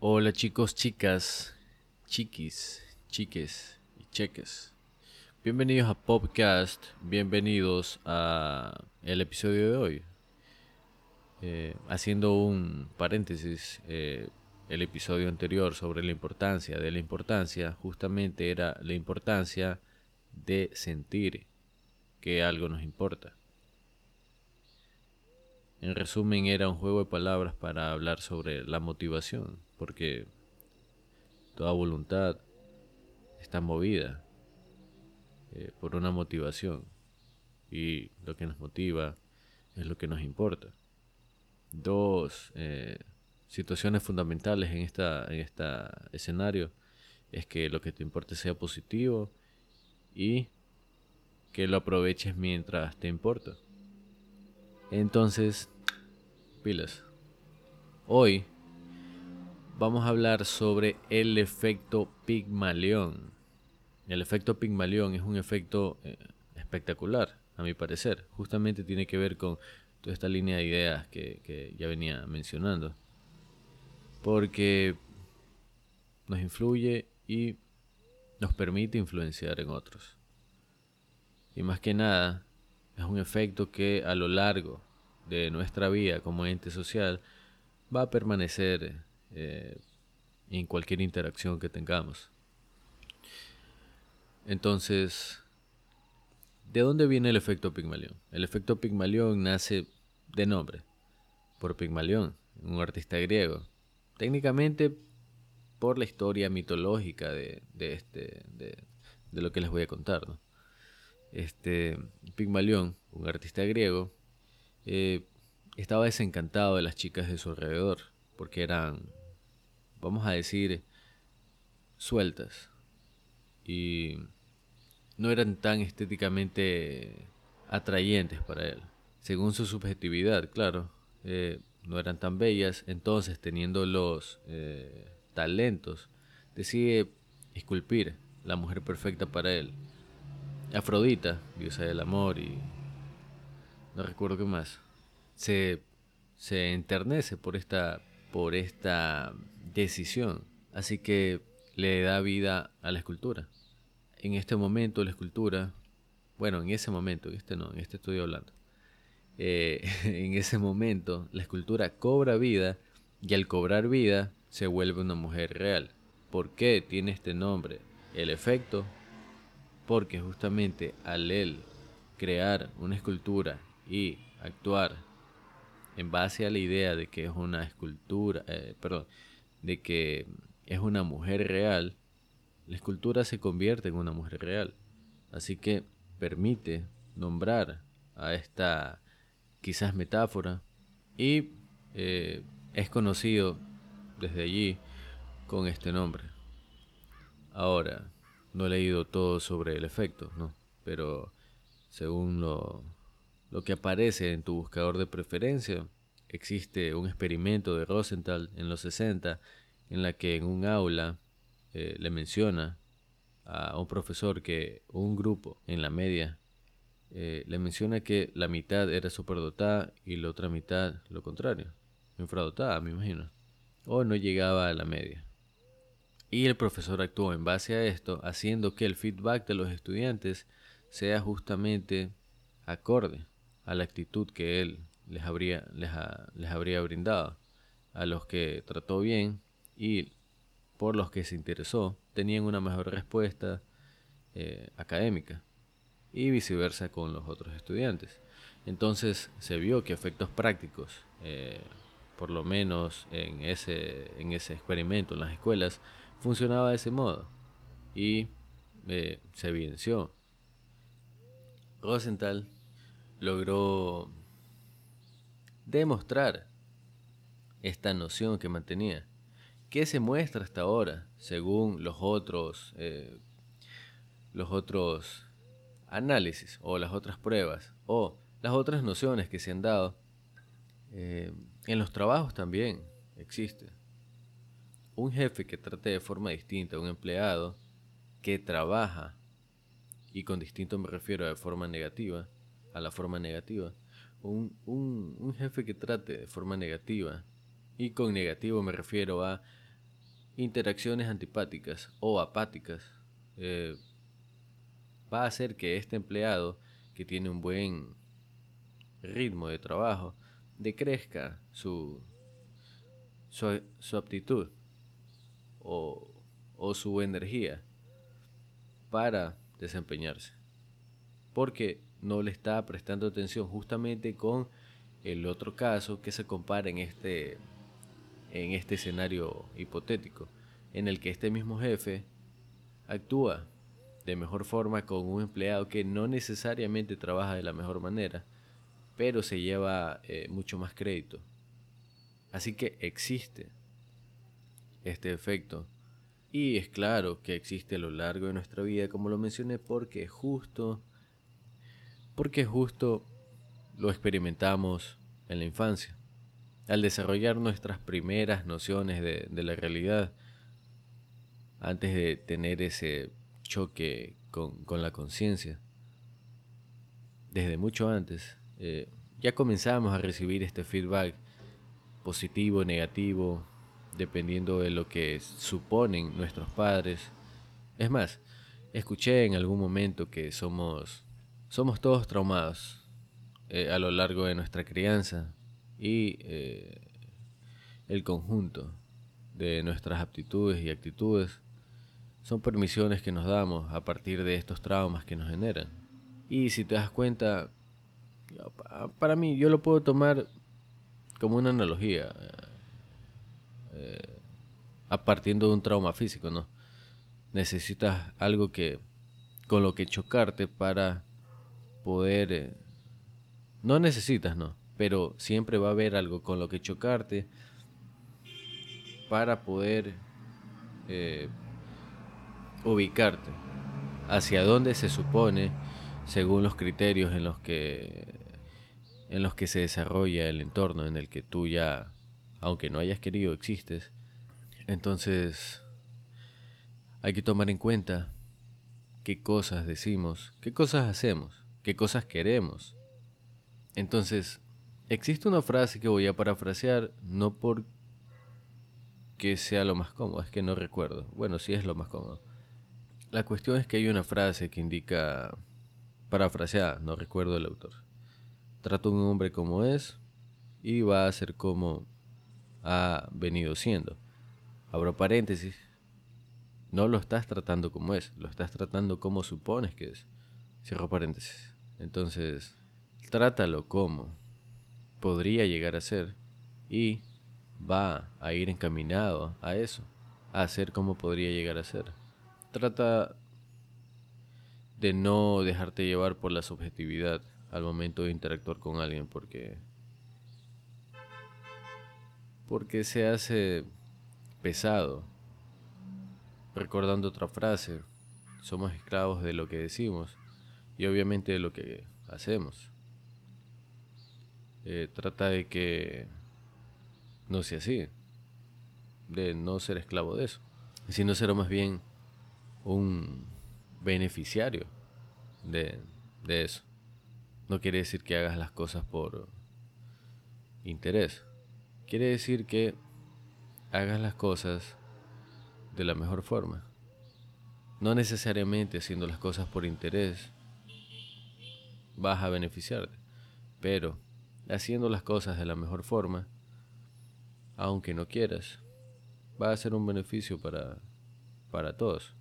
Hola chicos, chicas, chiquis, chiques y cheques. Bienvenidos a Popcast, bienvenidos a el episodio de hoy. Eh, haciendo un paréntesis, eh, el episodio anterior sobre la importancia de la importancia, justamente era la importancia de sentir que algo nos importa. En resumen, era un juego de palabras para hablar sobre la motivación, porque toda voluntad está movida eh, por una motivación y lo que nos motiva es lo que nos importa. Dos eh, situaciones fundamentales en esta en este escenario es que lo que te importe sea positivo y que lo aproveches mientras te importa. Entonces, pilas. Hoy vamos a hablar sobre el efecto Pigmalión. El efecto Pigmalión es un efecto eh, espectacular, a mi parecer. Justamente tiene que ver con toda esta línea de ideas que, que ya venía mencionando. Porque nos influye y nos permite influenciar en otros. Y más que nada, es un efecto que a lo largo de nuestra vida como ente social va a permanecer eh, en cualquier interacción que tengamos. Entonces, ¿de dónde viene el efecto Pigmalión? El efecto Pigmalión nace de nombre, por Pigmalión, un artista griego. Técnicamente por la historia mitológica de, este, de, de, lo que les voy a contar. ¿no? Este, Pigmalión, un artista griego, eh, estaba desencantado de las chicas de su alrededor, porque eran, vamos a decir, sueltas y no eran tan estéticamente atrayentes para él, según su subjetividad, claro. Eh, no eran tan bellas, entonces teniendo los eh, talentos, decide esculpir la mujer perfecta para él. Afrodita, diosa del amor y no recuerdo qué más, se, se enternece por esta, por esta decisión. Así que le da vida a la escultura. En este momento la escultura, bueno, en ese momento, en este no, en este estoy hablando. Eh, en ese momento la escultura cobra vida y al cobrar vida se vuelve una mujer real. ¿Por qué tiene este nombre? El efecto, porque justamente al él crear una escultura y actuar en base a la idea de que es una escultura, eh, perdón, de que es una mujer real, la escultura se convierte en una mujer real. Así que permite nombrar a esta quizás metáfora y eh, es conocido desde allí con este nombre. Ahora, no he leído todo sobre el efecto, ¿no? Pero según lo, lo que aparece en tu buscador de preferencia. Existe un experimento de Rosenthal en los 60 en la que en un aula eh, le menciona a un profesor que un grupo en la media eh, le menciona que la mitad era superdotada y la otra mitad lo contrario, infradotada, me imagino, o no llegaba a la media. Y el profesor actuó en base a esto, haciendo que el feedback de los estudiantes sea justamente acorde a la actitud que él les habría, les, les habría brindado. A los que trató bien y por los que se interesó tenían una mejor respuesta eh, académica y viceversa con los otros estudiantes. Entonces se vio que efectos prácticos, eh, por lo menos en ese, en ese experimento en las escuelas, funcionaba de ese modo y eh, se evidenció. Rosenthal logró demostrar esta noción que mantenía, que se muestra hasta ahora, según los otros, eh, los otros análisis o las otras pruebas o las otras nociones que se han dado. Eh, en los trabajos también existe. Un jefe que trate de forma distinta a un empleado que trabaja, y con distinto me refiero de forma negativa, a la forma negativa. Un, un, jefe que trate de forma negativa, y con negativo me refiero a interacciones antipáticas o apáticas, eh, va a hacer que este empleado que tiene un buen ritmo de trabajo decrezca su, su, aptitud o, su energía para desempeñarse. Porque no le está prestando atención justamente con el otro caso que se compara en este, en este escenario hipotético, en el que este mismo jefe actúa de mejor forma con un empleado que no necesariamente trabaja de la mejor manera, pero se lleva eh, mucho más crédito. Así que existe este efecto. Y es claro que existe a lo largo de nuestra vida, como lo mencioné, porque justo, porque justo lo experimentamos en la infancia. Al desarrollar nuestras primeras nociones de, la realidad, antes de tener ese choque con, la conciencia, desde mucho antes, eh, ya comenzamos a recibir este feedback positivo, negativo, dependiendo de lo que suponen nuestros padres. Es más, escuché en algún momento que somos, somos todos traumados eh, a lo largo de nuestra crianza y eh, el conjunto de nuestras aptitudes y actitudes son permisiones que nos damos a partir de estos traumas que nos generan. Y si te das cuenta, para mí yo lo puedo tomar como una analogía, eh, a partir de un trauma físico, ¿no? Necesitas algo que con lo que chocarte para poder no necesitas, no, pero siempre va a haber algo con lo que chocarte para poder eh, ubicarte hacia dónde se supone según los criterios en los que en los que se desarrolla el entorno en el que tú ya aunque no hayas querido existes entonces hay que tomar en cuenta qué cosas decimos qué cosas hacemos qué cosas queremos entonces, existe una frase que voy a parafrasear, no porque sea lo más cómodo, es que no recuerdo. Bueno, sí es lo más cómodo. La cuestión es que hay una frase que indica, parafraseada, no recuerdo el autor. Trata a un hombre como es y va a ser como ha venido siendo. Abro paréntesis. No lo estás tratando como es, lo estás tratando como supones que es. Cierro paréntesis. Entonces, trátalo como podría llegar a ser y va a ir encaminado a eso, a ser como podría llegar a ser. Trata de no dejarte llevar por la subjetividad al momento de interactuar con alguien porque porque se hace pesado. Recordando otra frase, somos esclavos de lo que decimos y obviamente de lo que hacemos. Eh, trata de que no sea así, de no ser esclavo de eso, sino ser más bien un beneficiario de, de eso. No quiere decir que hagas las cosas por interés. Quiere decir que hagas las cosas de la mejor forma. No necesariamente haciendo las cosas por interés vas a beneficiarte, pero haciendo las cosas de la mejor forma, aunque no quieras, va a ser un beneficio para, para todos.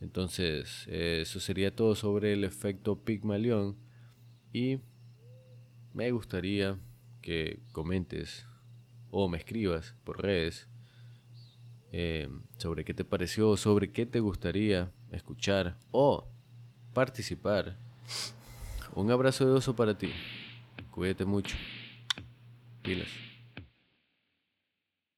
Entonces, eso sería todo sobre el efecto Pigmalión y me gustaría que comentes o me escribas por redes eh, sobre qué te pareció, sobre qué te gustaría escuchar o participar. Un abrazo de oso para ti. Cuídate mucho. Pilas.